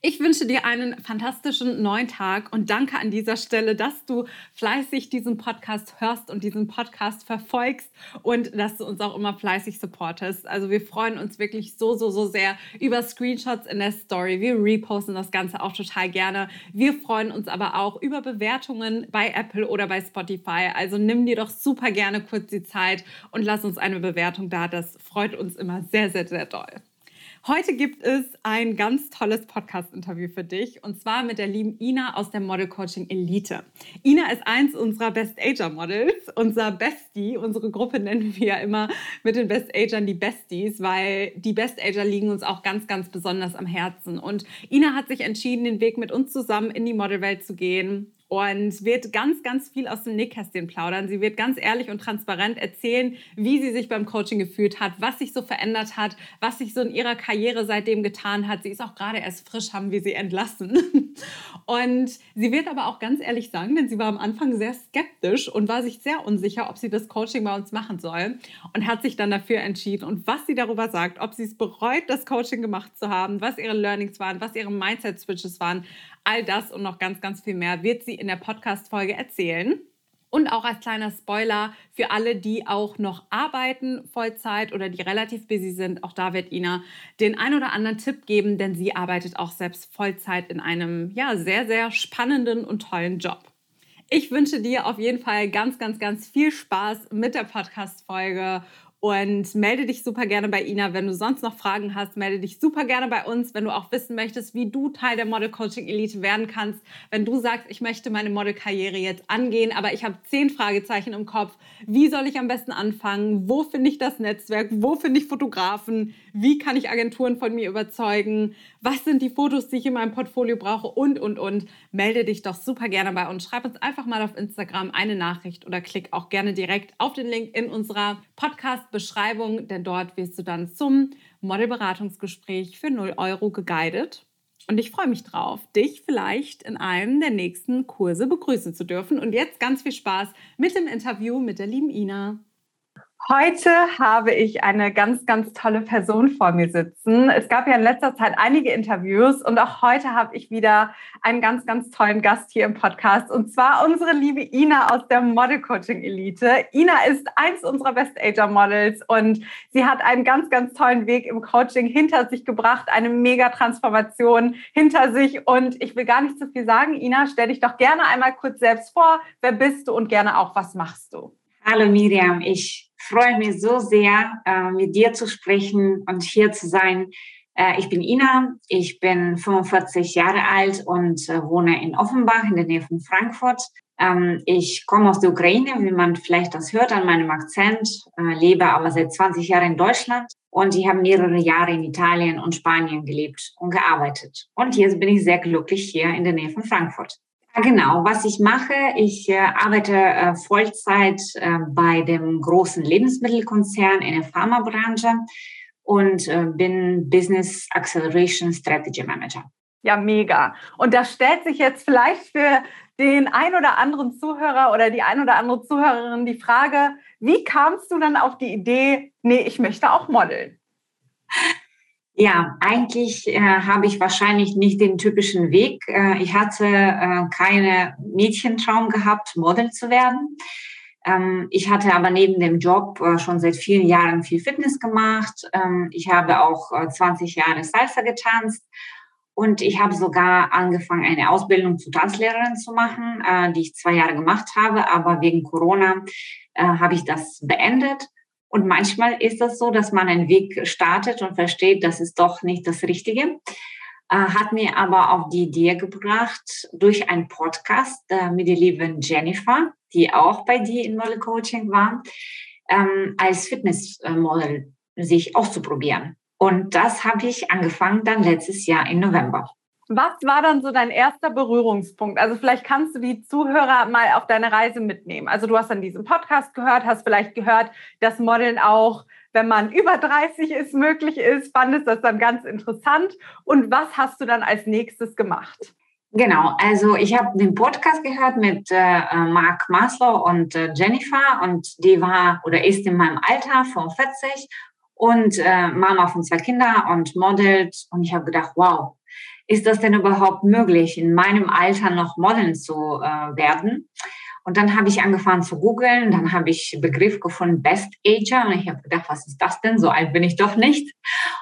Ich wünsche dir einen fantastischen neuen Tag und danke an dieser Stelle, dass du fleißig diesen Podcast hörst und diesen Podcast verfolgst und dass du uns auch immer fleißig supportest. Also wir freuen uns wirklich so, so, so sehr über Screenshots in der Story. Wir reposten das Ganze auch total gerne. Wir freuen uns aber auch über Bewertungen bei Apple oder bei Spotify. Also nimm dir doch super gerne kurz die Zeit und lass uns eine Bewertung da. Das freut uns immer sehr, sehr, sehr doll. Heute gibt es ein ganz tolles Podcast-Interview für dich und zwar mit der lieben Ina aus der Model Coaching Elite. Ina ist eins unserer Best Ager Models, unser Bestie. Unsere Gruppe nennen wir ja immer mit den Best Agern die Besties, weil die Best Ager liegen uns auch ganz, ganz besonders am Herzen. Und Ina hat sich entschieden, den Weg mit uns zusammen in die Modelwelt zu gehen und wird ganz, ganz viel aus dem Nähkästchen plaudern. Sie wird ganz ehrlich und transparent erzählen, wie sie sich beim Coaching gefühlt hat, was sich so verändert hat, was sich so in ihrer Karriere seitdem getan hat. Sie ist auch gerade erst frisch, haben wir sie entlassen. Und sie wird aber auch ganz ehrlich sagen, denn sie war am Anfang sehr skeptisch und war sich sehr unsicher, ob sie das Coaching bei uns machen soll und hat sich dann dafür entschieden. Und was sie darüber sagt, ob sie es bereut, das Coaching gemacht zu haben, was ihre Learnings waren, was ihre Mindset-Switches waren, all das und noch ganz, ganz viel mehr wird sie in der Podcast-Folge erzählen. Und auch als kleiner Spoiler für alle, die auch noch arbeiten Vollzeit oder die relativ busy sind, auch da wird Ina den ein oder anderen Tipp geben, denn sie arbeitet auch selbst Vollzeit in einem ja sehr sehr spannenden und tollen Job. Ich wünsche dir auf jeden Fall ganz ganz ganz viel Spaß mit der Podcast Folge und melde dich super gerne bei Ina. Wenn du sonst noch Fragen hast, melde dich super gerne bei uns. Wenn du auch wissen möchtest, wie du Teil der Model Coaching Elite werden kannst. Wenn du sagst, ich möchte meine Modelkarriere jetzt angehen, aber ich habe zehn Fragezeichen im Kopf. Wie soll ich am besten anfangen? Wo finde ich das Netzwerk? Wo finde ich Fotografen? Wie kann ich Agenturen von mir überzeugen? Was sind die Fotos, die ich in meinem Portfolio brauche? Und, und, und. Melde dich doch super gerne bei uns. Schreib uns einfach mal auf Instagram eine Nachricht oder klick auch gerne direkt auf den Link in unserer Podcast Beschreibung, denn dort wirst du dann zum Modelberatungsgespräch für 0 Euro geguidet. Und ich freue mich drauf, dich vielleicht in einem der nächsten Kurse begrüßen zu dürfen. Und jetzt ganz viel Spaß mit dem Interview mit der lieben Ina. Heute habe ich eine ganz, ganz tolle Person vor mir sitzen. Es gab ja in letzter Zeit einige Interviews und auch heute habe ich wieder einen ganz, ganz tollen Gast hier im Podcast und zwar unsere liebe Ina aus der Model Coaching Elite. Ina ist eins unserer Best Ager Models und sie hat einen ganz, ganz tollen Weg im Coaching hinter sich gebracht, eine mega Transformation hinter sich und ich will gar nicht zu viel sagen. Ina, stell dich doch gerne einmal kurz selbst vor. Wer bist du und gerne auch, was machst du? Hallo Miriam, ich freue mich so sehr, äh, mit dir zu sprechen und hier zu sein. Äh, ich bin Ina, ich bin 45 Jahre alt und äh, wohne in Offenbach in der Nähe von Frankfurt. Ähm, ich komme aus der Ukraine, wie man vielleicht das hört an meinem Akzent, lebe aber seit 20 Jahren in Deutschland und ich habe mehrere Jahre in Italien und Spanien gelebt und gearbeitet. Und jetzt bin ich sehr glücklich hier in der Nähe von Frankfurt. Genau, was ich mache, ich äh, arbeite äh, Vollzeit äh, bei dem großen Lebensmittelkonzern in der Pharmabranche und äh, bin Business Acceleration Strategy Manager. Ja, mega. Und da stellt sich jetzt vielleicht für den ein oder anderen Zuhörer oder die ein oder andere Zuhörerin die Frage, wie kamst du dann auf die Idee, nee, ich möchte auch modeln? Ja, eigentlich äh, habe ich wahrscheinlich nicht den typischen Weg. Äh, ich hatte äh, keine Mädchentraum gehabt, Model zu werden. Ähm, ich hatte aber neben dem Job äh, schon seit vielen Jahren viel Fitness gemacht. Ähm, ich habe auch 20 äh, Jahre Salsa getanzt und ich habe sogar angefangen, eine Ausbildung zur Tanzlehrerin zu machen, äh, die ich zwei Jahre gemacht habe. Aber wegen Corona habe ich das beendet und manchmal ist das so, dass man einen Weg startet und versteht, das ist doch nicht das Richtige. Äh, hat mir aber auf die Idee gebracht, durch einen Podcast äh, mit der lieben Jennifer, die auch bei dir in Model Coaching war, ähm, als Fitnessmodel sich auszuprobieren. Und das habe ich angefangen dann letztes Jahr im November. Was war dann so dein erster Berührungspunkt? Also vielleicht kannst du die Zuhörer mal auf deine Reise mitnehmen. Also du hast dann diesen Podcast gehört, hast vielleicht gehört, dass Modeln auch, wenn man über 30 ist, möglich ist. Fandest das dann ganz interessant? Und was hast du dann als nächstes gemacht? Genau, also ich habe den Podcast gehört mit äh, Mark Maslow und äh, Jennifer und die war oder ist in meinem Alter 45 und äh, Mama von zwei Kindern und modelt. Und ich habe gedacht, wow, ist das denn überhaupt möglich, in meinem Alter noch modeln zu äh, werden? Und dann habe ich angefangen zu googeln, dann habe ich Begriff gefunden, Best Ager. Und ich habe gedacht, was ist das denn? So alt bin ich doch nicht.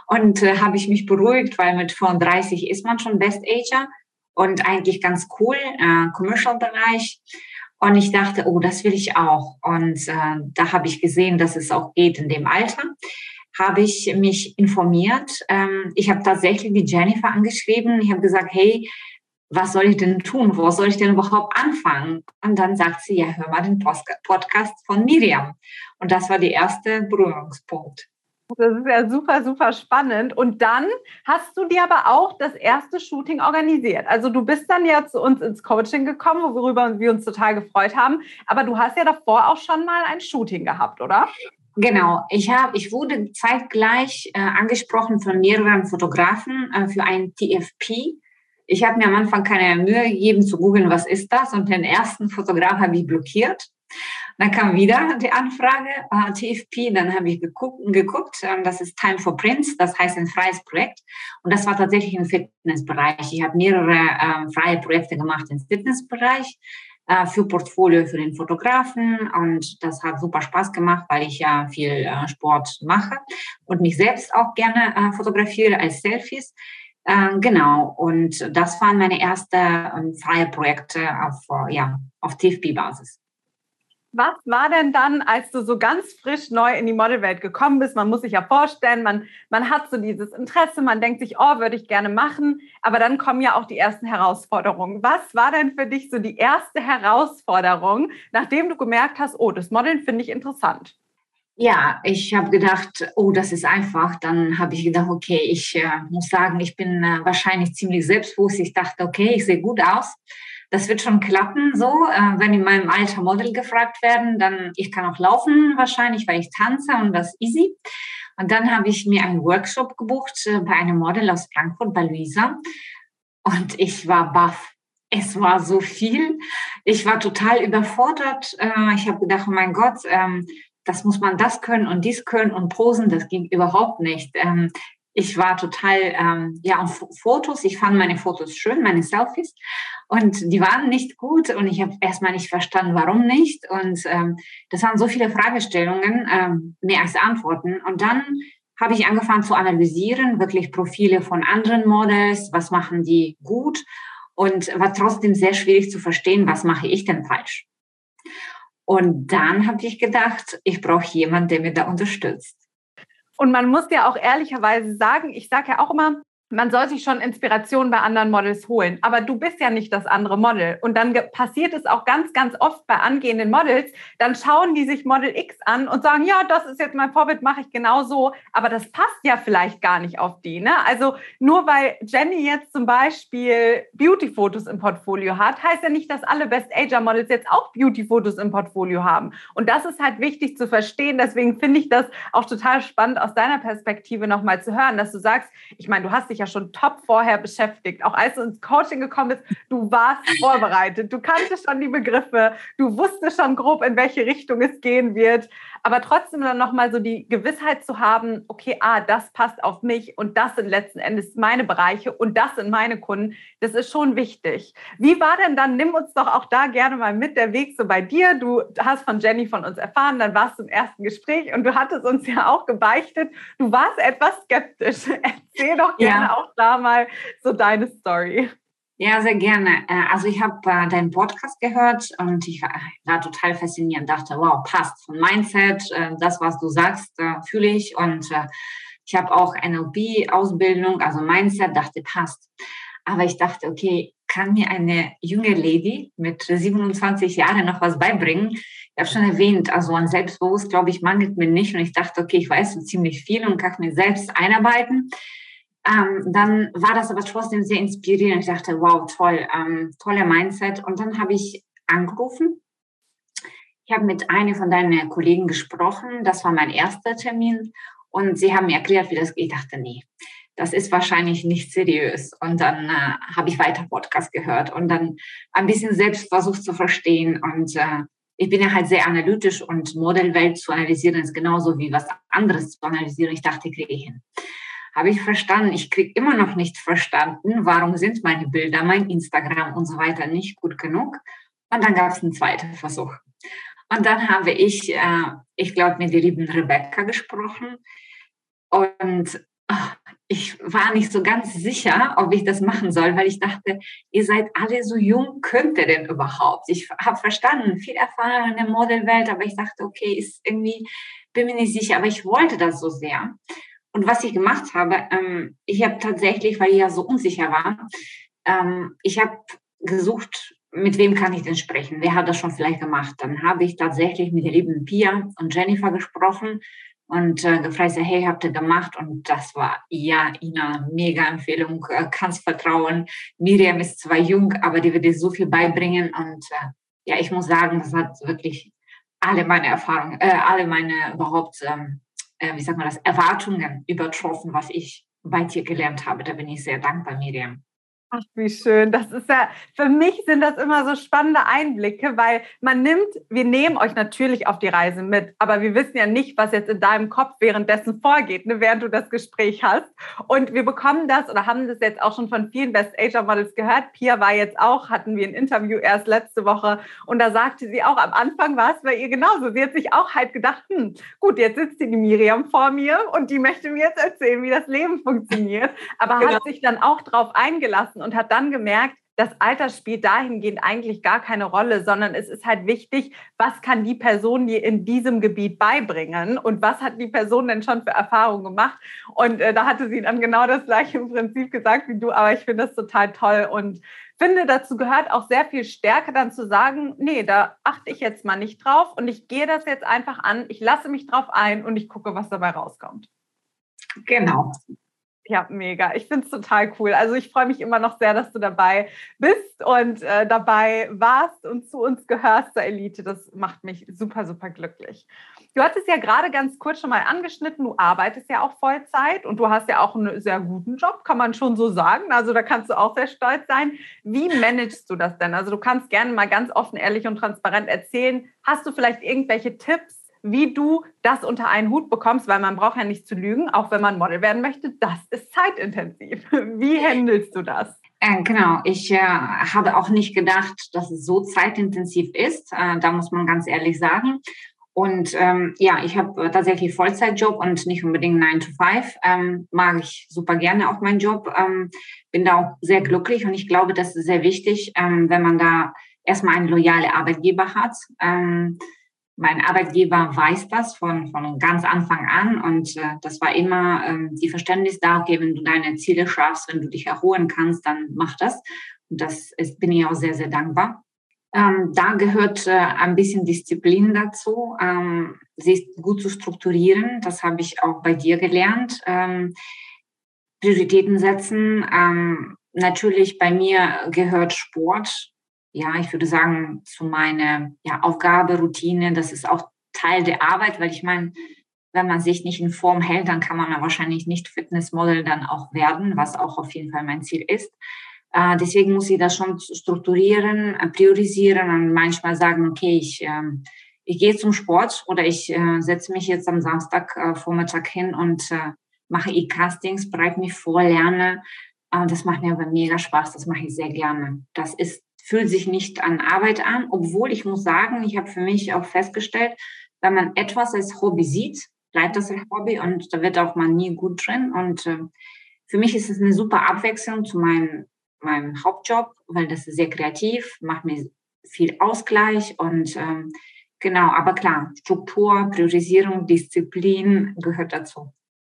Und äh, habe ich mich beruhigt, weil mit 35 ist man schon Best Ager und eigentlich ganz cool, äh, Commercial-Bereich. Und ich dachte, oh, das will ich auch. Und äh, da habe ich gesehen, dass es auch geht in dem Alter. Habe ich mich informiert. Ähm, ich habe tatsächlich die Jennifer angeschrieben. Ich habe gesagt, hey, was soll ich denn tun? Wo soll ich denn überhaupt anfangen? Und dann sagt sie, ja, hör mal den Podcast von Miriam. Und das war der erste Berührungspunkt. Das ist ja super, super spannend. Und dann hast du dir aber auch das erste Shooting organisiert. Also du bist dann ja zu uns ins Coaching gekommen, worüber wir uns total gefreut haben. Aber du hast ja davor auch schon mal ein Shooting gehabt, oder? Genau, ich habe, ich wurde zeitgleich äh, angesprochen von mehreren Fotografen äh, für ein TFP. Ich habe mir am Anfang keine Mühe gegeben zu googeln, was ist das, und den ersten Fotograf habe ich blockiert. Dann kam wieder die Anfrage, äh, TFP, dann habe ich geguckt, geguckt äh, das ist Time for Prints, das heißt ein freies Projekt. Und das war tatsächlich im Fitnessbereich. Ich habe mehrere äh, freie Projekte gemacht im Fitnessbereich äh, für Portfolio für den Fotografen und das hat super Spaß gemacht, weil ich ja viel äh, Sport mache und mich selbst auch gerne äh, fotografiere als Selfies. Äh, genau, und das waren meine ersten ähm, freie Projekte auf, äh, ja, auf TFP-Basis. Was war denn dann, als du so ganz frisch neu in die Modelwelt gekommen bist? Man muss sich ja vorstellen, man, man hat so dieses Interesse, man denkt sich, oh, würde ich gerne machen, aber dann kommen ja auch die ersten Herausforderungen. Was war denn für dich so die erste Herausforderung, nachdem du gemerkt hast, oh, das Modeln finde ich interessant? Ja, ich habe gedacht, oh, das ist einfach. Dann habe ich gedacht, okay, ich äh, muss sagen, ich bin äh, wahrscheinlich ziemlich selbstbewusst. Ich dachte, okay, ich sehe gut aus. Das wird schon klappen, so. Äh, wenn in meinem Alter Model gefragt werden, dann ich kann auch laufen wahrscheinlich, weil ich tanze und das easy. Und dann habe ich mir einen Workshop gebucht äh, bei einem Model aus Frankfurt, bei Luisa. Und ich war baff. Es war so viel. Ich war total überfordert. Äh, ich habe gedacht, oh mein Gott, ähm, das muss man das können und dies können und posen, das ging überhaupt nicht. Ähm, ich war total, ähm, ja, auf Fotos, ich fand meine Fotos schön, meine Selfies. Und die waren nicht gut und ich habe erstmal nicht verstanden, warum nicht. Und ähm, das waren so viele Fragestellungen, ähm, mehr als Antworten. Und dann habe ich angefangen zu analysieren, wirklich Profile von anderen Models, was machen die gut? Und war trotzdem sehr schwierig zu verstehen, was mache ich denn falsch. Und dann habe ich gedacht, ich brauche jemanden, der mir da unterstützt. Und man muss ja auch ehrlicherweise sagen, ich sage ja auch immer, man soll sich schon Inspiration bei anderen Models holen. Aber du bist ja nicht das andere Model. Und dann passiert es auch ganz, ganz oft bei angehenden Models. Dann schauen die sich Model X an und sagen, ja, das ist jetzt mein Vorbild, mache ich genau so. Aber das passt ja vielleicht gar nicht auf die. Ne? Also nur weil Jenny jetzt zum Beispiel Beauty-Fotos im Portfolio hat, heißt ja nicht, dass alle Best-Ager-Models jetzt auch Beauty-Fotos im Portfolio haben. Und das ist halt wichtig zu verstehen. Deswegen finde ich das auch total spannend aus deiner Perspektive nochmal zu hören, dass du sagst, ich meine, du hast dich dich ja schon top vorher beschäftigt. Auch als du ins Coaching gekommen bist, du warst vorbereitet. Du kanntest schon die Begriffe. Du wusstest schon grob, in welche Richtung es gehen wird. Aber trotzdem dann nochmal so die Gewissheit zu haben, okay, ah, das passt auf mich und das sind letzten Endes meine Bereiche und das sind meine Kunden. Das ist schon wichtig. Wie war denn dann, nimm uns doch auch da gerne mal mit der Weg so bei dir. Du hast von Jenny von uns erfahren, dann warst du im ersten Gespräch und du hattest uns ja auch gebeichtet. Du warst etwas skeptisch. Erzähl doch gerne ja. auch da mal so deine Story. Ja, sehr gerne. Äh, also ich habe äh, deinen Podcast gehört und ich war total fasziniert, dachte, wow, passt von Mindset, äh, das, was du sagst, fühle ich. Und ich habe auch NLP-Ausbildung, also Mindset, dachte, passt. Aber ich dachte, okay, kann mir eine junge Lady mit 27 Jahren noch was beibringen? Ich habe schon erwähnt, also an Selbstbewusst, glaube ich, mangelt mir nicht. Und ich dachte, okay, ich weiß so ziemlich viel und kann mir selbst einarbeiten. Ähm, dann war das aber trotzdem sehr inspirierend. Ich dachte, wow, toll, ähm, toller Mindset. Und dann habe ich angerufen. Ich habe mit einer von deinen Kollegen gesprochen. Das war mein erster Termin. Und sie haben mir erklärt, wie das geht. Ich dachte, nee, das ist wahrscheinlich nicht seriös. Und dann äh, habe ich weiter Podcast gehört und dann ein bisschen selbst versucht zu verstehen. Und äh, ich bin ja halt sehr analytisch und Modellwelt zu analysieren ist genauso wie was anderes zu analysieren. Ich dachte, kriege ich hin. Habe ich verstanden. Ich kriege immer noch nicht verstanden, warum sind meine Bilder, mein Instagram und so weiter nicht gut genug. Und dann gab es einen zweiten Versuch. Und dann habe ich, äh, ich glaube, mit der lieben Rebecca gesprochen. Und ach, ich war nicht so ganz sicher, ob ich das machen soll, weil ich dachte, ihr seid alle so jung, könnt ihr denn überhaupt? Ich habe verstanden, viel Erfahrung in der Modelwelt, aber ich dachte, okay, ist irgendwie, bin mir nicht sicher, aber ich wollte das so sehr. Und was ich gemacht habe, ähm, ich habe tatsächlich, weil ich ja so unsicher war, ähm, ich habe gesucht, mit wem kann ich denn sprechen? Wer hat das schon vielleicht gemacht? Dann habe ich tatsächlich mit der lieben Pia und Jennifer gesprochen und äh, gefragt, hey, habt ihr gemacht? Und das war, ja, Ina, mega Empfehlung, äh, kannst vertrauen. Miriam ist zwar jung, aber die wird dir so viel beibringen. Und äh, ja, ich muss sagen, das hat wirklich alle meine Erfahrungen, äh, alle meine überhaupt, ähm, äh, wie sagt man das, Erwartungen übertroffen, was ich bei dir gelernt habe. Da bin ich sehr dankbar, Miriam. Ach, wie schön. Das ist ja, für mich sind das immer so spannende Einblicke, weil man nimmt, wir nehmen euch natürlich auf die Reise mit, aber wir wissen ja nicht, was jetzt in deinem Kopf währenddessen vorgeht, ne, während du das Gespräch hast. Und wir bekommen das oder haben das jetzt auch schon von vielen Best Asia Models gehört. Pia war jetzt auch, hatten wir ein Interview erst letzte Woche und da sagte sie auch, am Anfang war es bei ihr genauso. Sie hat sich auch halt gedacht, hm, gut, jetzt sitzt die Miriam vor mir und die möchte mir jetzt erzählen, wie das Leben funktioniert, aber genau. hat sich dann auch drauf eingelassen lassen und hat dann gemerkt, das Alter spielt dahingehend eigentlich gar keine Rolle, sondern es ist halt wichtig, was kann die Person dir in diesem Gebiet beibringen und was hat die Person denn schon für Erfahrungen gemacht. Und äh, da hatte sie dann genau das gleiche im Prinzip gesagt wie du, aber ich finde das total toll und finde, dazu gehört auch sehr viel Stärke dann zu sagen, nee, da achte ich jetzt mal nicht drauf und ich gehe das jetzt einfach an, ich lasse mich drauf ein und ich gucke, was dabei rauskommt. Genau. Ja, mega. Ich finde es total cool. Also ich freue mich immer noch sehr, dass du dabei bist und äh, dabei warst und zu uns gehörst zur Elite. Das macht mich super, super glücklich. Du hattest ja gerade ganz kurz schon mal angeschnitten, du arbeitest ja auch Vollzeit und du hast ja auch einen sehr guten Job, kann man schon so sagen. Also da kannst du auch sehr stolz sein. Wie managst du das denn? Also du kannst gerne mal ganz offen, ehrlich und transparent erzählen. Hast du vielleicht irgendwelche Tipps, wie du das unter einen Hut bekommst, weil man braucht ja nicht zu lügen, auch wenn man Model werden möchte, das ist zeitintensiv. Wie handelst du das? Äh, genau, ich äh, habe auch nicht gedacht, dass es so zeitintensiv ist. Äh, da muss man ganz ehrlich sagen. Und ähm, ja, ich habe tatsächlich Vollzeitjob und nicht unbedingt 9 to 5. Ähm, mag ich super gerne auch meinen Job. Ähm, bin da auch sehr glücklich und ich glaube, das ist sehr wichtig, ähm, wenn man da erstmal einen loyalen Arbeitgeber hat. Mein Arbeitgeber weiß das von, von ganz Anfang an und äh, das war immer ähm, die Verständnis da, okay, wenn du deine Ziele schaffst, wenn du dich erholen kannst, dann mach das. Und das ist, bin ich auch sehr, sehr dankbar. Ähm, da gehört äh, ein bisschen Disziplin dazu, ähm, sich gut zu strukturieren. Das habe ich auch bei dir gelernt. Ähm, Prioritäten setzen. Ähm, natürlich bei mir gehört Sport ja, ich würde sagen, zu meiner ja, Aufgabe, Routine. Das ist auch Teil der Arbeit, weil ich meine, wenn man sich nicht in Form hält, dann kann man ja wahrscheinlich nicht Fitnessmodel dann auch werden, was auch auf jeden Fall mein Ziel ist. Äh, deswegen muss ich das schon strukturieren, äh, priorisieren und manchmal sagen, okay, ich, äh, ich gehe zum Sport oder ich äh, setze mich jetzt am Samstag äh, Vormittag hin und äh, mache E-Castings, bereite mich vor, lerne. das macht mir aber mega Spaß, das mache ich sehr gerne. Das ist fühlt sich nicht an Arbeit an, obwohl ich muss sagen, ich habe für mich auch festgestellt, wenn man etwas als Hobby sieht, bleibt das ein Hobby und da wird auch man nie gut drin. Und äh, für mich ist es eine super Abwechslung zu meinem, meinem Hauptjob, weil das ist sehr kreativ, macht mir viel Ausgleich und ähm, genau, aber klar, Struktur, Priorisierung, Disziplin gehört dazu.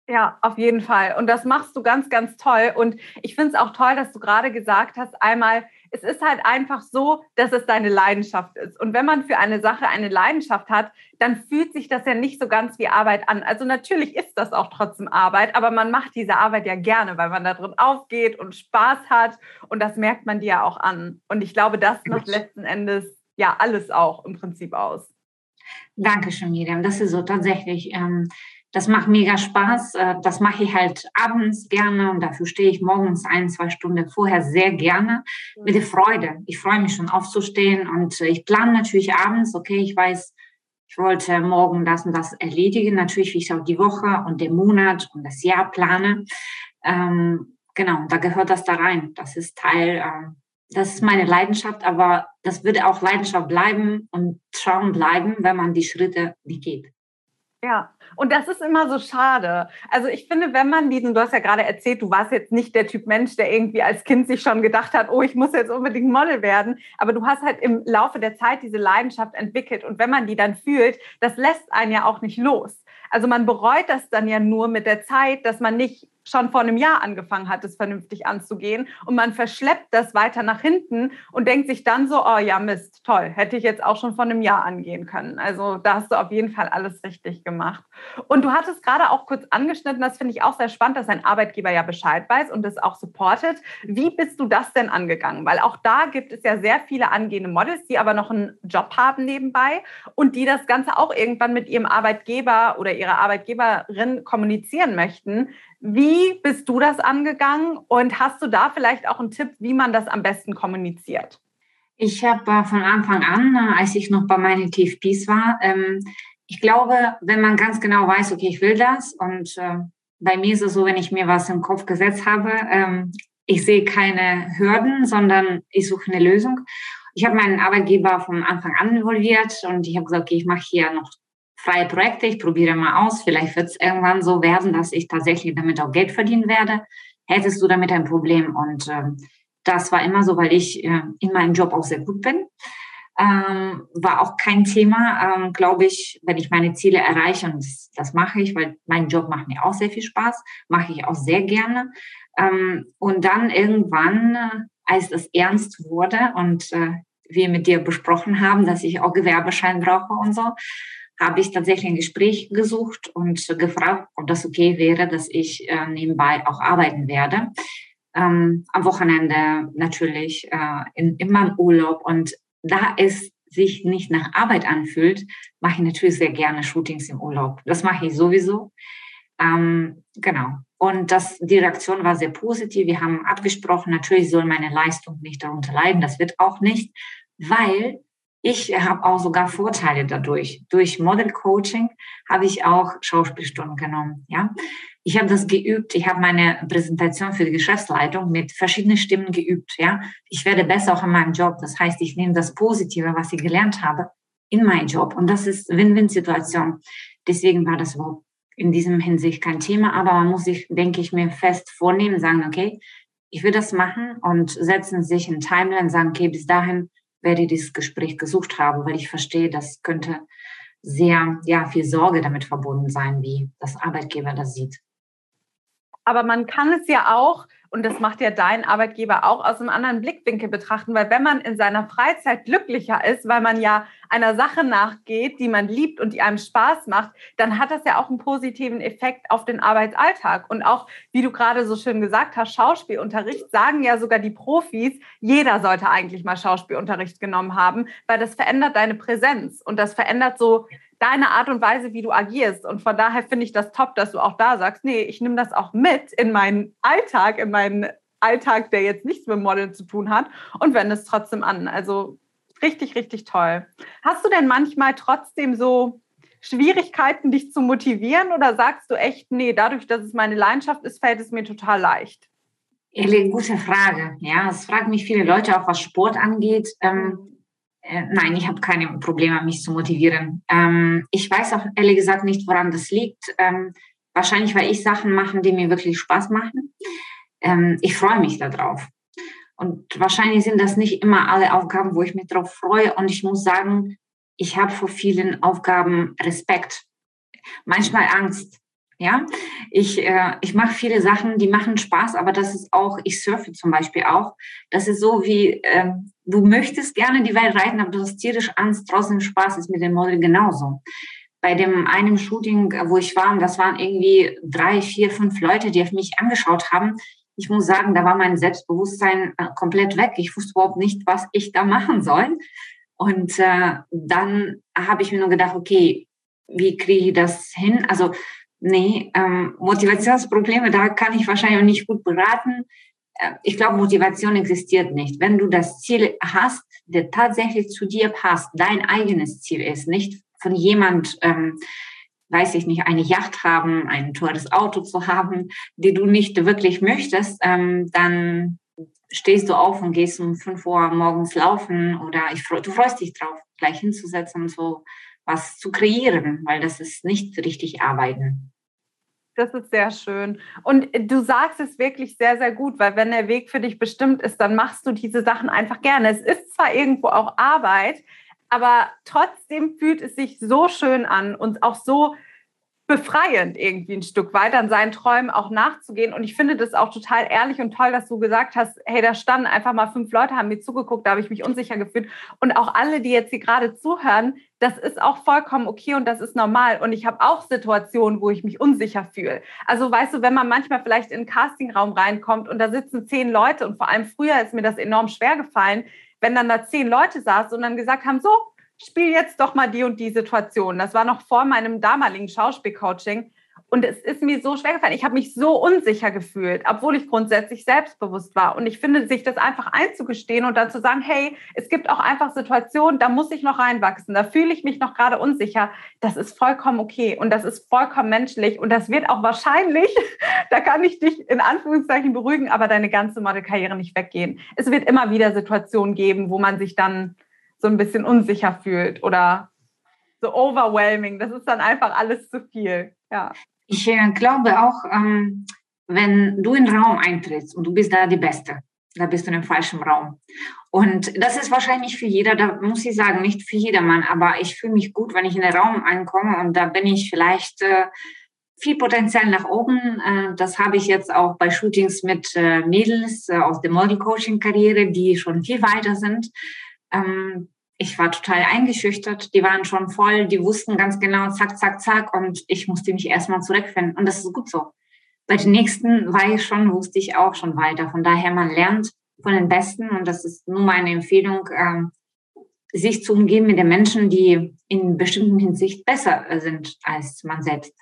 Ja, auf jeden Fall. Und das machst du ganz, ganz toll. Und ich finde es auch toll, dass du gerade gesagt hast, einmal, es ist halt einfach so, dass es deine Leidenschaft ist. Und wenn man für eine Sache eine Leidenschaft hat, dann fühlt sich das ja nicht so ganz wie Arbeit an. Also natürlich ist das auch trotzdem Arbeit, aber man macht diese Arbeit ja gerne, weil man da drin aufgeht und Spaß hat. Und das merkt man dir ja auch an. Und ich glaube, das macht letzten Endes ja alles auch im Prinzip aus. Dankeschön, Miriam. Das ist so tatsächlich. Ähm Das macht mega Spaß. Äh, das mache ich halt abends gerne und dafür stehe ich morgens ein, zwei Stunden vorher sehr gerne mit der Freude. Ich freue mich schon aufzustehen und ich plane natürlich abends, okay, ich weiß, ich wollte morgen das und das erledigen. Natürlich, wie ich auch die Woche und den Monat und das Jahr plane. Ähm, genau, da gehört das da rein. Das ist Teil, äh, das ist meine Leidenschaft, aber das würde auch Leidenschaft bleiben und Traum bleiben, wenn man die Schritte nicht geht. Ja, und das ist immer so schade. Also ich finde, wenn man diesen, du hast ja gerade erzählt, du warst jetzt nicht der Typ Mensch, der irgendwie als Kind sich schon gedacht hat, oh, ich muss jetzt unbedingt Model werden, aber du hast halt im Laufe der Zeit diese Leidenschaft entwickelt und wenn man die dann fühlt, das lässt einen ja auch nicht los. Also man bereut das dann ja nur mit der Zeit, dass man nicht schon vor einem Jahr angefangen hat, es vernünftig anzugehen. Und man verschleppt das weiter nach hinten und denkt sich dann so, oh ja, Mist, toll, hätte ich jetzt auch schon vor einem Jahr angehen können. Also da hast du auf jeden Fall alles richtig gemacht. Und du hattest gerade auch kurz angeschnitten, das finde ich auch sehr spannend, dass ein Arbeitgeber ja Bescheid weiß und es auch supportet. Wie bist du das denn angegangen? Weil auch da gibt es ja sehr viele angehende Models, die aber noch einen Job haben nebenbei und die das Ganze auch irgendwann mit ihrem Arbeitgeber oder ihrer Arbeitgeberin kommunizieren möchten. Wie bist du das angegangen und hast du da vielleicht auch einen Tipp, wie man das am besten kommuniziert? Ich habe äh, von Anfang an, äh, als ich noch bei meinen TFPs war, ähm, ich glaube, wenn man ganz genau weiß, okay, ich will das und äh, bei mir ist es so, wenn ich mir was im Kopf gesetzt habe, ähm, ich sehe keine Hürden, sondern ich suche eine Lösung. Ich habe meinen Arbeitgeber von Anfang an involviert und ich habe gesagt, okay, ich mache hier noch freie Projekte, ich probiere mal aus, vielleicht wird es irgendwann so werden, dass ich tatsächlich damit auch Geld verdienen werde. Hättest du damit ein Problem? Und ähm, das war immer so, weil ich äh, in meinem Job auch sehr gut bin. Ähm, war auch kein Thema, ähm, glaube ich, wenn ich meine Ziele erreiche, und das, das, mache ich, weil mein Job macht mir auch sehr viel Spaß, mache ich auch sehr gerne. Ähm, und dann irgendwann, äh, als es ernst wurde und äh, wir mit dir besprochen haben, dass ich auch Gewerbeschein brauche und so, habe ich tatsächlich ein Gespräch gesucht und gefragt, ob das okay wäre, dass ich äh, nebenbei auch arbeiten werde. Ähm, am Wochenende natürlich, äh, in, in meinem Urlaub. Und da es sich nicht nach Arbeit anfühlt, mache ich natürlich sehr gerne Shootings im Urlaub. Das mache ich sowieso. Ähm, genau. Und das, die Reaktion war sehr positiv. Wir haben abgesprochen, natürlich soll meine Leistung nicht darunter leiden. Das wird auch nicht, weil ich habe auch sogar Vorteile dadurch. Durch Model Coaching habe ich auch Schauspielstunden genommen. Ja, ich habe das geübt. Ich habe meine Präsentation für die Geschäftsleitung mit verschiedenen Stimmen geübt. Ja, ich werde besser auch in meinem Job. Das heißt, ich nehme das Positive, was ich gelernt habe, in meinen Job. Und das ist Win-Win-Situation. Deswegen war das überhaupt in diesem Hinsicht kein Thema. Aber man muss sich, denke ich, mir fest vornehmen, sagen, okay, ich will das machen und setzen sich in Timeline, sagen, okay, bis dahin werde dieses Gespräch gesucht haben, weil ich verstehe, das könnte sehr, ja, viel Sorge damit verbunden sein, wie das Arbeitgeber das sieht. Aber man kann es ja auch und das macht ja dein Arbeitgeber auch aus einem anderen Blickwinkel betrachten, weil wenn man in seiner Freizeit glücklicher ist, weil man ja einer Sache nachgeht, die man liebt und die einem Spaß macht, dann hat das ja auch einen positiven Effekt auf den Arbeitsalltag. Und auch, wie du gerade so schön gesagt hast, Schauspielunterricht, sagen ja sogar die Profis, jeder sollte eigentlich mal Schauspielunterricht genommen haben, weil das verändert deine Präsenz und das verändert so deine Art und Weise, wie du agierst. Und von daher finde ich das top, dass du auch da sagst, nee, ich nehme das auch mit in meinen Alltag, in meinen Alltag, der jetzt nichts mit Model zu tun hat und wende es trotzdem an. Also richtig, richtig toll. Hast du denn manchmal trotzdem so Schwierigkeiten, dich zu motivieren oder sagst du echt, nee, dadurch, dass es meine Leidenschaft ist, fällt es mir total leicht? Gute Frage. Ja, es fragen mich viele Leute auch, was Sport angeht. Ähm, äh, nein, ich habe keine Probleme, mich zu motivieren. Ähm, ich weiß auch ehrlich gesagt nicht, woran das liegt. Ähm, wahrscheinlich, weil ich Sachen mache, die mir wirklich Spaß machen. Ähm, ich freue mich darauf. Und wahrscheinlich sind das nicht immer alle Aufgaben, wo ich mich darauf freue. Und ich muss sagen, ich habe vor vielen Aufgaben Respekt, manchmal Angst. Ja, ich, äh, ich mache viele Sachen, die machen Spaß, aber das ist auch, ich surfe zum Beispiel auch. Das ist so wie, äh, du möchtest gerne die Welt reiten, aber du hast tierisch Angst, trotzdem Spaß ist mit dem Model genauso. Bei dem einen Shooting, wo ich war, das waren irgendwie drei, vier, fünf Leute, die auf mich angeschaut haben. Ich muss sagen, da war mein Selbstbewusstsein äh, komplett weg. Ich wusste überhaupt nicht, was ich da machen soll. Und äh, dann habe ich mir nur gedacht, okay, wie kriege ich das hin? Also Nee, ähm, Motivationsprobleme, da kann ich wahrscheinlich nicht gut beraten. Äh, ich glaube, Motivation existiert nicht. Wenn du das Ziel hast, der tatsächlich zu dir passt, dein eigenes Ziel ist, nicht von jemand, ähm, weiß ich nicht, eine Yacht haben, ein teures Auto zu haben, die du nicht wirklich möchtest, ähm, dann stehst du auf und gehst um 5 Uhr morgens laufen oder ich, du freust dich drauf, gleich hinzusetzen und so was zu kreieren, weil das ist nicht richtig arbeiten. Das ist sehr schön. Und du sagst es wirklich sehr, sehr gut, weil wenn der Weg für dich bestimmt ist, dann machst du diese Sachen einfach gerne. Es ist zwar irgendwo auch Arbeit, aber trotzdem fühlt es sich so schön an und auch so befreiend irgendwie ein Stück weit an seinen Träumen auch nachzugehen. Und ich finde das auch total ehrlich und toll, dass du gesagt hast, hey, da standen einfach mal fünf Leute, haben mir zugeguckt, da habe ich mich unsicher gefühlt. Und auch alle, die jetzt hier gerade zuhören, das ist auch vollkommen okay und das ist normal. Und ich habe auch Situationen, wo ich mich unsicher fühle. Also weißt du, wenn man manchmal vielleicht in einen Castingraum reinkommt und da sitzen zehn Leute und vor allem früher ist mir das enorm schwer gefallen, wenn dann da zehn Leute saßen und dann gesagt haben, so, spiel jetzt doch mal die und die Situation. Das war noch vor meinem damaligen Schauspielcoaching. Und es ist mir so schwer gefallen. Ich habe mich so unsicher gefühlt, obwohl ich grundsätzlich selbstbewusst war. Und ich finde, sich das einfach einzugestehen und dann zu sagen, hey, es gibt auch einfach Situationen, da muss ich noch reinwachsen, da fühle ich mich noch gerade unsicher. Das ist vollkommen okay und das ist vollkommen menschlich. Und das wird auch wahrscheinlich, da kann ich dich in Anführungszeichen beruhigen, aber deine ganze Modelkarriere nicht weggehen. Es wird immer wieder Situationen geben, wo man sich dann so ein bisschen unsicher fühlt oder so overwhelming. Das ist dann einfach alles zu viel. Ja. Ich äh, glaube auch, ähm, wenn du in den Raum eintrittst und du bist da die Beste, da bist du in dem falschen Raum. Und das ist wahrscheinlich für jeder, da muss ich sagen, nicht für jedermann, aber ich fühle mich gut, wenn ich in den Raum einkomme und da bin ich vielleicht äh, viel Potenzial nach oben. Äh, das habe ich jetzt auch bei Shootings mit äh, Mädels äh, aus der Multi-Coaching-Karriere, die schon viel weiter sind. Ähm, ich war total eingeschüchtert. Die waren schon voll, die wussten ganz genau, zack, zack, zack. Und ich musste mich erstmal zurückfinden. Und das ist gut so. Bei den nächsten war ich schon, wusste ich auch schon weiter. Von daher, man lernt von den Besten. Und das ist nur meine Empfehlung, ähm, sich zu umgeben mit den Menschen, die in bestimmten Hinsicht besser sind als man selbst.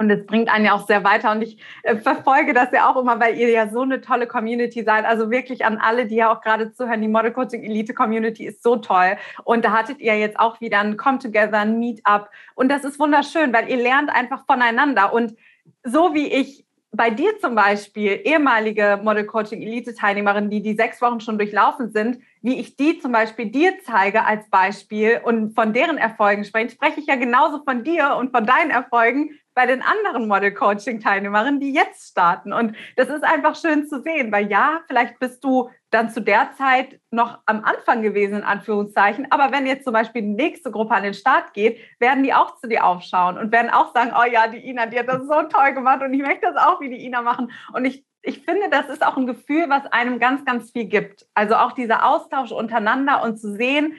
Und es bringt einen ja auch sehr weiter. Und ich äh, verfolge das ja auch immer, weil ihr ja so eine tolle Community seid. Also wirklich an alle, die ja auch gerade zuhören, die Model Coaching Elite Community ist so toll. Und da hattet ihr jetzt auch wieder ein Come Together, ein Meetup. Und das ist wunderschön, weil ihr lernt einfach voneinander. Und so wie ich bei dir zum Beispiel, ehemalige Model Coaching Elite Teilnehmerin, die die sechs Wochen schon durchlaufen sind, wie ich die zum Beispiel dir zeige als Beispiel und von deren Erfolgen spreche, spreche ich ja genauso von dir und von deinen Erfolgen, bei den anderen Model-Coaching-Teilnehmerinnen, die jetzt starten. Und das ist einfach schön zu sehen, weil ja, vielleicht bist du dann zu der Zeit noch am Anfang gewesen, in Anführungszeichen. Aber wenn jetzt zum Beispiel die nächste Gruppe an den Start geht, werden die auch zu dir aufschauen und werden auch sagen, oh ja, die Ina, die hat das so toll gemacht und ich möchte das auch wie die Ina machen. Und ich ich finde, das ist auch ein Gefühl, was einem ganz, ganz viel gibt. Also auch dieser Austausch untereinander und zu sehen,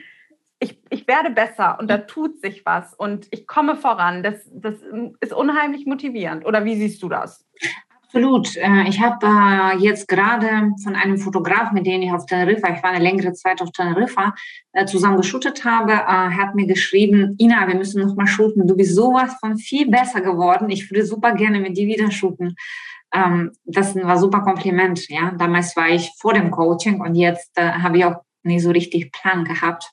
ich, ich werde besser und da tut sich was und ich komme voran. Das, das ist unheimlich motivierend. Oder wie siehst du das? Absolut. Äh, ich habe äh, jetzt gerade von einem Fotograf, mit dem ich auf Teneriffa, ich war eine längere Zeit auf Teneriffa, äh, zusammen geshootet habe, hat mir geschrieben, Ina, wir müssen noch mal shooten. Du bist sowas von viel besser geworden. Ich würde super gerne mit dir wieder shooten. Ähm, das war super Kompliment. Ja, damals war ich vor dem Coaching und jetzt habe ich auch nie so richtig Plan gehabt.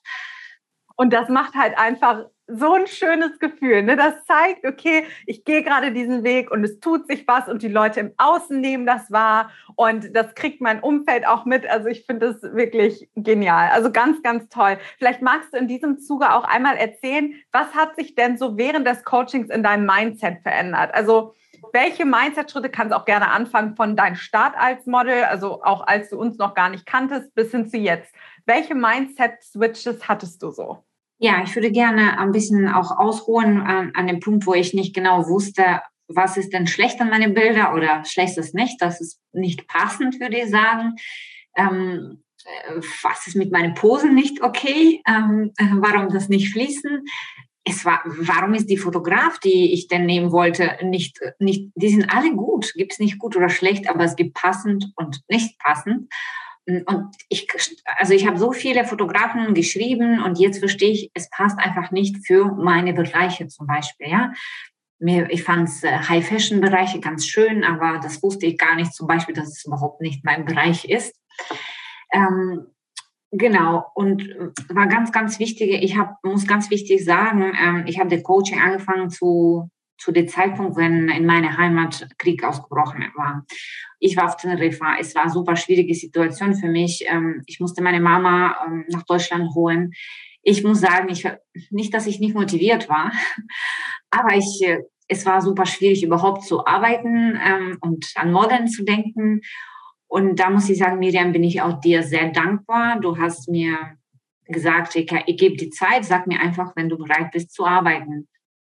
Und das macht halt einfach so ein schönes Gefühl. Ne? Das zeigt, okay, ich gehe gerade diesen Weg und es tut sich was und die Leute im Außen nehmen das wahr und das kriegt mein Umfeld auch mit. Also ich finde es wirklich genial. Also ganz, ganz toll. Vielleicht magst du in diesem Zuge auch einmal erzählen, was hat sich denn so während des Coachings in deinem Mindset verändert? Also welche Mindset-Schritte kannst du auch gerne anfangen von deinem Start als Model, also auch als du uns noch gar nicht kanntest, bis hin zu jetzt? Welche Mindset-Switches hattest du so? Ja, ich würde gerne ein bisschen auch ausruhen an, an dem Punkt, wo ich nicht genau wusste, was ist denn schlecht an meinen Bildern oder schlecht ist nicht. Das ist nicht passend, würde ich sagen. Ähm, äh, was ist mit meinen Posen nicht okay? Ähm, äh, warum das nicht fließen? Es war, warum ist die Fotograf, die ich denn nehmen wollte, nicht, nicht, die sind alle gut. Gibt es nicht gut oder schlecht, aber es gibt passend und nicht passend. Und ich, also ich habe so viele Fotografen geschrieben und jetzt verstehe ich, es passt einfach nicht für meine Bereiche zum Beispiel, ja. mir, ich fand äh, High-Fashion-Bereiche ganz schön, aber das wusste ich gar nicht, zum Beispiel, dass es überhaupt nicht mein Bereich ist. Ähm, genau, und äh, war ganz, ganz wichtig, ich hab, muss ganz wichtig sagen, ähm, ich habe das Coaching angefangen zu, zu dem Zeitpunkt, wenn in meiner Heimat Krieg ausgebrochen war. Ich war auf Teneriffa, es war eine super schwierige Situation für mich. Ähm, ich musste meine Mama ähm, nach Deutschland holen ich muss sagen, ich, nicht, dass ich nicht motiviert war, aber ich, äh, es war super schwierig, überhaupt zu arbeiten ähm, und an Modern zu denken. Und da muss ich sagen, Miriam, bin ich auch dir sehr dankbar. Du hast mir gesagt, ich, ich gebe die Zeit, sag mir einfach, wenn du bereit bist zu arbeiten.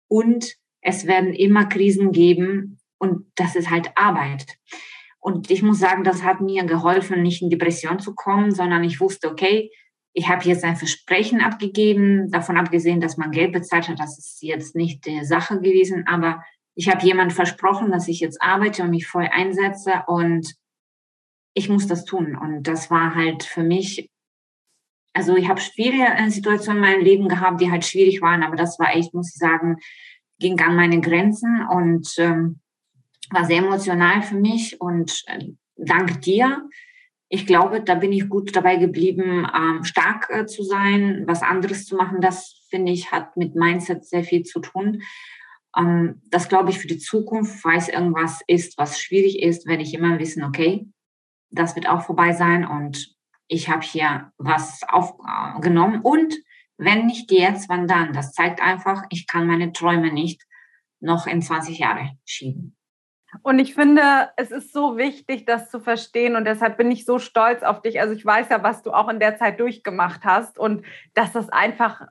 Und es werden immer Krisen geben und das ist halt Arbeit. Und ich muss sagen, das hat mir geholfen, nicht in Depression zu kommen, sondern ich wusste, okay, ich habe jetzt ein Versprechen abgegeben, davon abgesehen, dass man Geld bezahlt hat, das ist jetzt nicht die Sache gewesen, aber ich habe jemand versprochen, dass ich jetzt arbeite und mich voll einsetze und ich muss das tun. Und das war halt für mich, also ich habe schwierige äh, Situationen in meinem Leben gehabt, die halt schwierig waren, aber das war echt, muss ich sagen, ging an meine Grenzen und ähm, war sehr emotional für mich und äh, dank dir ich glaube, da bin ich gut dabei geblieben, ähm, stark äh, zu sein, was anderes zu machen. Das finde ich hat mit Mindset sehr viel zu tun. Ähm, das glaube ich für die Zukunft, falls irgendwas ist, was schwierig ist, werde ich immer wissen, okay, das wird auch vorbei sein und ich habe hier was aufgenommen und wenn nicht jetzt, wann dann? Das zeigt einfach, ich kann meine Träume nicht noch in 20 Jahre schieben. Und ich finde, es ist so wichtig, das zu verstehen. Und deshalb bin ich so stolz auf dich. Also ich weiß ja, was du auch in der Zeit durchgemacht hast und dass das einfach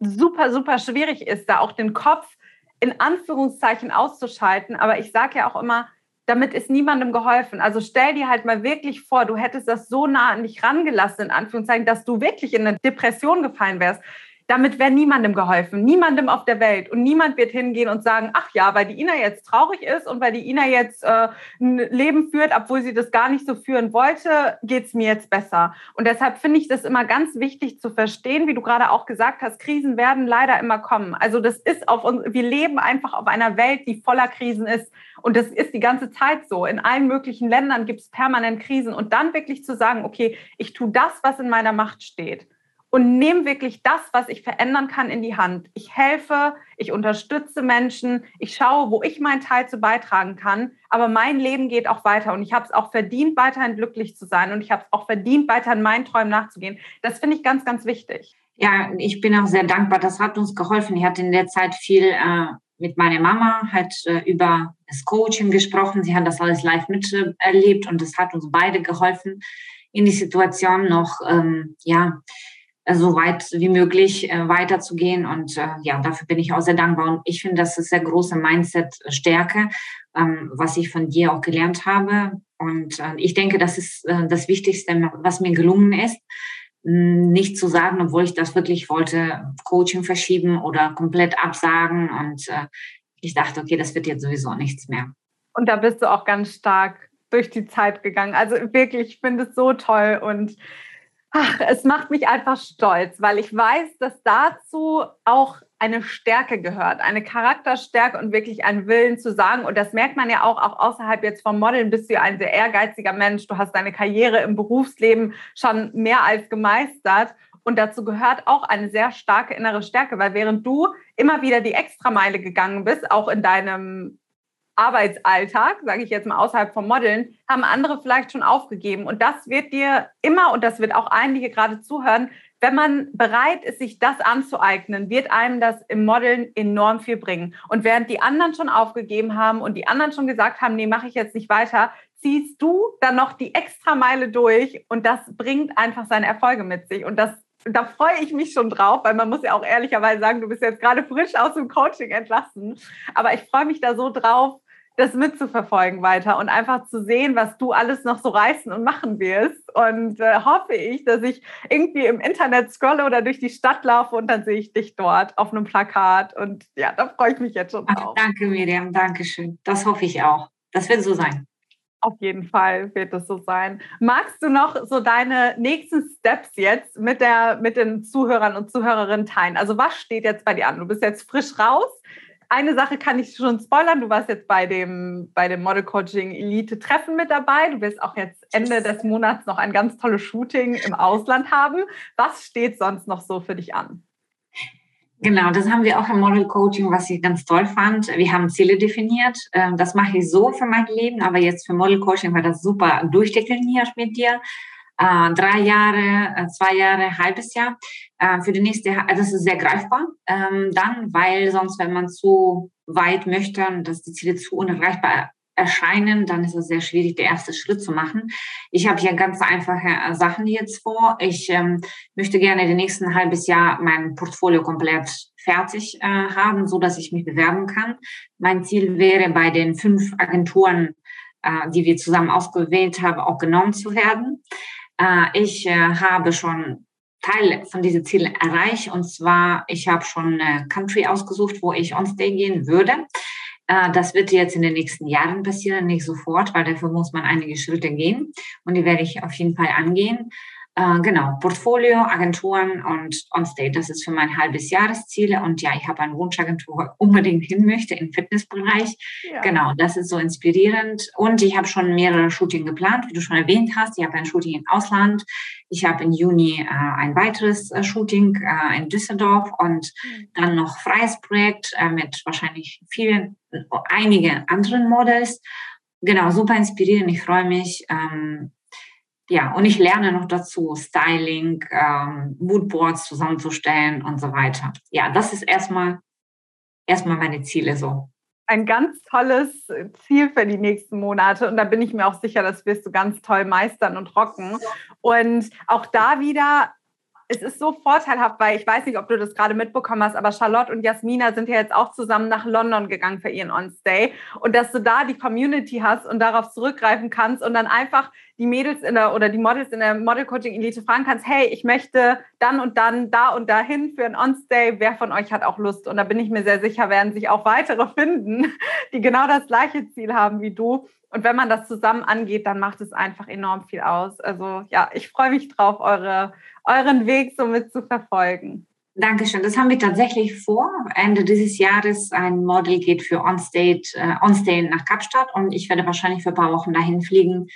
super, super schwierig ist, da auch den Kopf in Anführungszeichen auszuschalten. Aber ich sage ja auch immer, damit ist niemandem geholfen. Also stell dir halt mal wirklich vor, du hättest das so nah an dich rangelassen, in Anführungszeichen, dass du wirklich in eine Depression gefallen wärst damit wäre niemandem geholfen, niemandem auf der Welt. Und niemand wird hingehen und sagen, ach ja, weil die Ina jetzt traurig ist und weil die Ina jetzt äh, ein Leben führt, obwohl sie das gar nicht so führen wollte, geht es mir jetzt besser. Und deshalb finde ich das immer ganz wichtig zu verstehen, wie du gerade auch gesagt hast, Krisen werden leider immer kommen. Also das ist auf uns, wir leben einfach auf einer Welt, die voller Krisen ist. Und das ist die ganze Zeit so. In allen möglichen Ländern gibt es permanent Krisen. Und dann wirklich zu sagen, okay, ich tue das, was in meiner Macht steht und nehme wirklich das, was ich verändern kann, in die Hand. Ich helfe, ich unterstütze Menschen, ich schaue, wo ich meinen Teil zu beitragen kann, aber mein Leben geht auch weiter und ich habe es auch verdient, weiterhin glücklich zu sein und ich habe es auch verdient, weiterhin meinen Träumen nachzugehen. Das finde ich ganz, ganz wichtig. Ja, ich bin auch sehr dankbar. Das hat uns geholfen. Ich hatte in der Zeit viel äh, mit meiner Mama halt äh, über das Coaching gesprochen. Sie hat das alles live miterlebt und das hat uns beide geholfen, in die Situation noch, ähm, ja, so weit wie möglich äh, weiterzugehen. Und äh, ja, dafür bin ich auch sehr dankbar. Und ich finde, das ist sehr große Mindset-Stärke, ähm, was ich von dir auch gelernt habe. Und äh, ich denke, das ist äh, das Wichtigste, was mir gelungen ist. Nicht zu sagen, obwohl ich das wirklich wollte, Coaching verschieben oder komplett absagen. Und äh, ich dachte, okay, das wird jetzt sowieso nichts mehr. Und da bist du auch ganz stark durch die Zeit gegangen. Also wirklich, ich finde es so toll und Ach, es macht mich einfach stolz, weil ich weiß, dass dazu auch eine Stärke gehört, eine Charakterstärke und wirklich einen Willen zu sagen. Und das merkt man ja auch, auch außerhalb jetzt vom Modeln bist du ein sehr ehrgeiziger Mensch. Du hast deine Karriere im Berufsleben schon mehr als gemeistert. Und dazu gehört auch eine sehr starke innere Stärke, weil während du immer wieder die Extrameile gegangen bist, auch in deinem Arbeitsalltag, sage ich jetzt mal außerhalb vom Modeln, haben andere vielleicht schon aufgegeben. Und das wird dir immer, und das wird auch einige gerade zuhören, wenn man bereit ist, sich das anzueignen, wird einem das im Modeln enorm viel bringen. Und während die anderen schon aufgegeben haben und die anderen schon gesagt haben, nee, mache ich jetzt nicht weiter, ziehst du dann noch die extra Meile durch und das bringt einfach seine Erfolge mit sich. Und das da freue ich mich schon drauf, weil man muss ja auch ehrlicherweise sagen, du bist jetzt gerade frisch aus dem Coaching entlassen. Aber ich freue mich da so drauf, das mitzuverfolgen weiter und einfach zu sehen, was du alles noch so reißen und machen wirst. Und äh, hoffe ich, dass ich irgendwie im Internet scrolle oder durch die Stadt laufe und dann sehe ich dich dort auf einem Plakat. Und ja, da freue ich mich jetzt schon drauf. Danke, Miriam, danke schön. Das hoffe ich auch. Das wird so sein. Auf jeden Fall wird es so sein. Magst du noch so deine nächsten Steps jetzt mit, der, mit den Zuhörern und Zuhörerinnen teilen? Also was steht jetzt bei dir an? Du bist jetzt frisch raus eine Sache kann ich schon spoilern. Du warst jetzt bei dem, bei dem Model Coaching Elite Treffen mit dabei. Du wirst auch jetzt Ende des Monats noch ein ganz tolles Shooting im Ausland haben. Was steht sonst noch so für dich an? Genau, das haben wir auch im Model Coaching, was ich ganz toll fand. Wir haben Ziele definiert. Ähm, das mache ich so für mein Leben, aber jetzt für Model Coaching war das super durchdekliniert mit dir. Äh, drei Jahre, äh, zwei Jahre, halbes Jahr. Äh, für die nächste, also das ist sehr greifbar ähm, dann, weil sonst, wenn man zu weit möchte dass die Ziele zu unerreichbar erscheinen, dann ist es sehr schwierig, der erste Schritt zu machen. Ich habe hier ganz einfache äh, Sachen jetzt vor. Ich ähm, möchte gerne den nächsten halbes Jahr mein Portfolio komplett fertig äh, haben, so dass ich mich bewerben kann. Mein Ziel wäre, bei den fünf Agenturen, äh, die wir zusammen ausgewählt haben, auch genommen zu werden. Äh, ich äh, habe schon Teil von diesen Zielen erreicht und zwar, ich habe schon eine Country ausgesucht, wo ich on stay gehen würde. Äh, das wird jetzt in den nächsten Jahren passieren, nicht sofort, weil dafür muss man einige Schritte gehen und die werde ich auf jeden Fall angehen. Äh, genau, Portfolio, Agenturen und On-State, das ist für mein halbes Jahresziel. Und ja, ich habe eine Wunschagentur, unbedingt hin möchte im Fitnessbereich. Ja. Genau, das ist so inspirierend. Und ich habe schon mehrere Shooting geplant, wie du schon erwähnt hast. Ich habe ein Shooting im Ausland. Ich habe im Juni äh, ein weiteres äh, Shooting äh, in Düsseldorf und mhm. dann noch freies Projekt äh, mit wahrscheinlich vielen, einige anderen Models. Genau, super inspirierend. Ich freue mich. Ähm, ja, und ich lerne noch dazu, Styling, ähm, Moodboards zusammenzustellen und so weiter. Ja, das ist erstmal, erstmal meine Ziele so. Ein ganz tolles Ziel für die nächsten Monate und da bin ich mir auch sicher, das wirst du ganz toll meistern und rocken. Und auch da wieder es ist so vorteilhaft, weil ich weiß nicht, ob du das gerade mitbekommen hast, aber Charlotte und Jasmina sind ja jetzt auch zusammen nach London gegangen für ihren On-Stay. Und dass du da die Community hast und darauf zurückgreifen kannst und dann einfach die Mädels in der oder die Models in der Model Coaching Elite fragen kannst, hey, ich möchte dann und dann da und dahin für ein On-Stay. Wer von euch hat auch Lust? Und da bin ich mir sehr sicher, werden sich auch weitere finden, die genau das gleiche Ziel haben wie du. Und wenn man das zusammen angeht, dann macht es einfach enorm viel aus. Also ja, ich freue mich drauf, eure, euren Weg somit zu verfolgen. Dankeschön. Das haben wir tatsächlich vor. Ende dieses Jahres ein Model geht für Onstate, äh, Onstate nach Kapstadt und ich werde wahrscheinlich für ein paar Wochen dahin fliegen,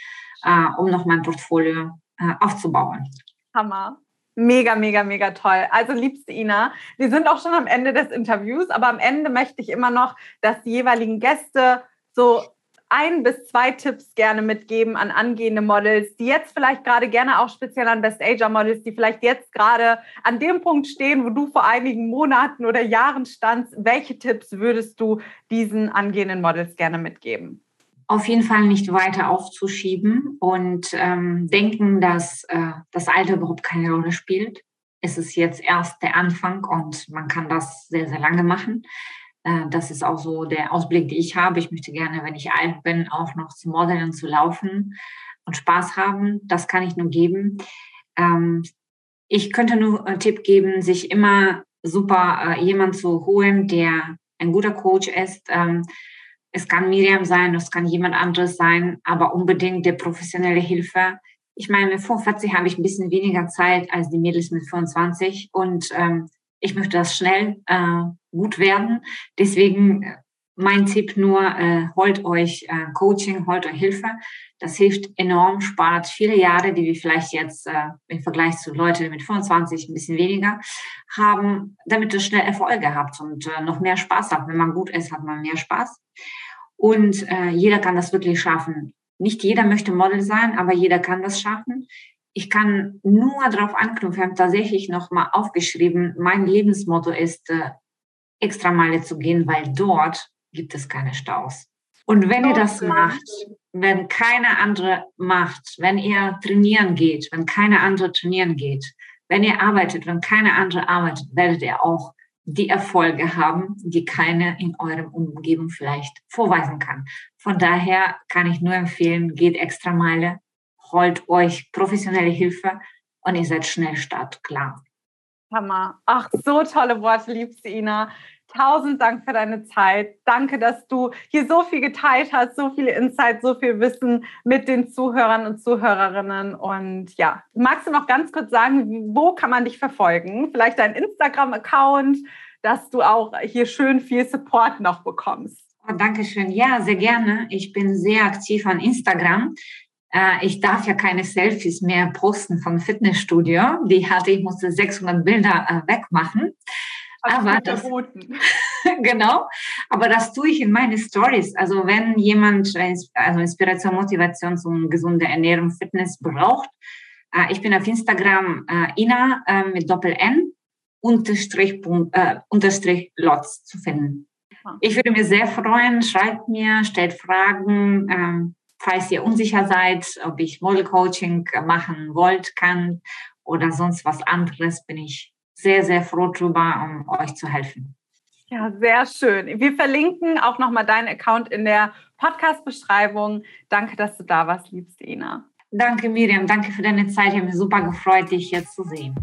äh, um noch mein Portfolio äh, aufzubauen. Hammer. Mega, mega, mega toll. Also, liebste Ina, wir sind auch schon am Ende des Interviews, aber am Ende möchte ich immer noch, dass die jeweiligen Gäste so ein bis zwei Tipps gerne mitgeben an angehende Models, die jetzt vielleicht gerade gerne auch speziell an Best Ager Models, die vielleicht jetzt gerade an dem Punkt stehen, wo du vor einigen Monaten oder Jahren standst. Welche Tipps würdest du diesen angehenden Models gerne mitgeben? Auf jeden Fall nicht weiter aufzuschieben und ähm, denken, dass äh, das Alter überhaupt keine Rolle spielt. Es ist jetzt erst der Anfang und man kann das sehr, sehr lange machen. Äh, das ist auch so der Ausblick, den ich habe. Ich möchte gerne, wenn ich alt bin, auch noch zu modeln, zu laufen und Spaß haben. Das kann ich nur geben. Ähm, ich könnte nur einen Tipp geben, sich immer super äh, jemand zu holen, der ein guter Coach ist. Ähm, es kann Miriam sein, es kann jemand anderes sein, aber unbedingt der professionelle Hilfe. Ich meine, mit 45 habe ich ein bisschen weniger Zeit als die Mädels mit 25 und ähm, ich möchte das schnell äh, gut werden. Deswegen äh, mein Tipp nur, äh, holt euch äh, Coaching, holt euch Hilfe. Das hilft enorm, spart viele Jahre, die wir vielleicht jetzt äh, im Vergleich zu Leuten mit 25 ein bisschen weniger haben, damit ihr schnell Erfolge habt und äh, noch mehr Spaß habt. Wenn man gut ist, hat man mehr Spaß. Und äh, jeder kann das wirklich schaffen. Nicht jeder möchte Model sein, aber jeder kann das schaffen ich kann nur darauf anknüpfen, wir haben tatsächlich nochmal aufgeschrieben, mein Lebensmotto ist, äh, extra Meile zu gehen, weil dort gibt es keine Staus. Und wenn ihr das macht, wenn keine andere macht, wenn ihr trainieren geht, wenn keine andere trainieren geht, wenn ihr arbeitet, wenn keine andere arbeitet, werdet ihr auch die Erfolge haben, die keine in eurem Umgebung vielleicht vorweisen kann. Von daher kann ich nur empfehlen, geht extra Meile, holt euch professionelle Hilfe und ihr seid schnell startklar. Hammer. Ach, so tolle Worte, liebste Ina. Tausend Dank für deine Zeit. Danke, dass du hier so viel geteilt hast, so viele Insights, so viel Wissen mit den Zuhörern und Zuhörerinnen. Und ja, magst du noch ganz kurz sagen, wo kann man dich verfolgen? Vielleicht dein Instagram-Account, dass du auch hier schön viel Support noch bekommst. Oh, Dankeschön. Ja, sehr gerne. Ich bin sehr aktiv an Instagram. Äh, ich darf ja keine Selfies mehr posten vom Fitnessstudio. Die hatte ich, musste 600 Bilder äh, wegmachen. Aber das, genau, aber das tue ich in meine Stories. Also wenn jemand also Inspiration, Motivation zum gesunden Ernährung, Fitness braucht, äh, ich bin auf Instagram Ina mit Doppel N unterstrich, äh, unterstrich Lots zu finden. Ich würde mir sehr freuen, schreibt mir, stellt Fragen, ähm, falls ihr unsicher seid, ob ich Model Coaching machen wollt, kann oder sonst was anderes, bin ich sehr, sehr froh drüber, um euch zu helfen. Ja, sehr schön. Wir verlinken auch nochmal deinen Account in der Podcast-Beschreibung. Danke, dass du da warst, liebste Ina. Danke, Miriam. Danke für deine Zeit. Ich habe mich super gefreut, dich jetzt zu sehen.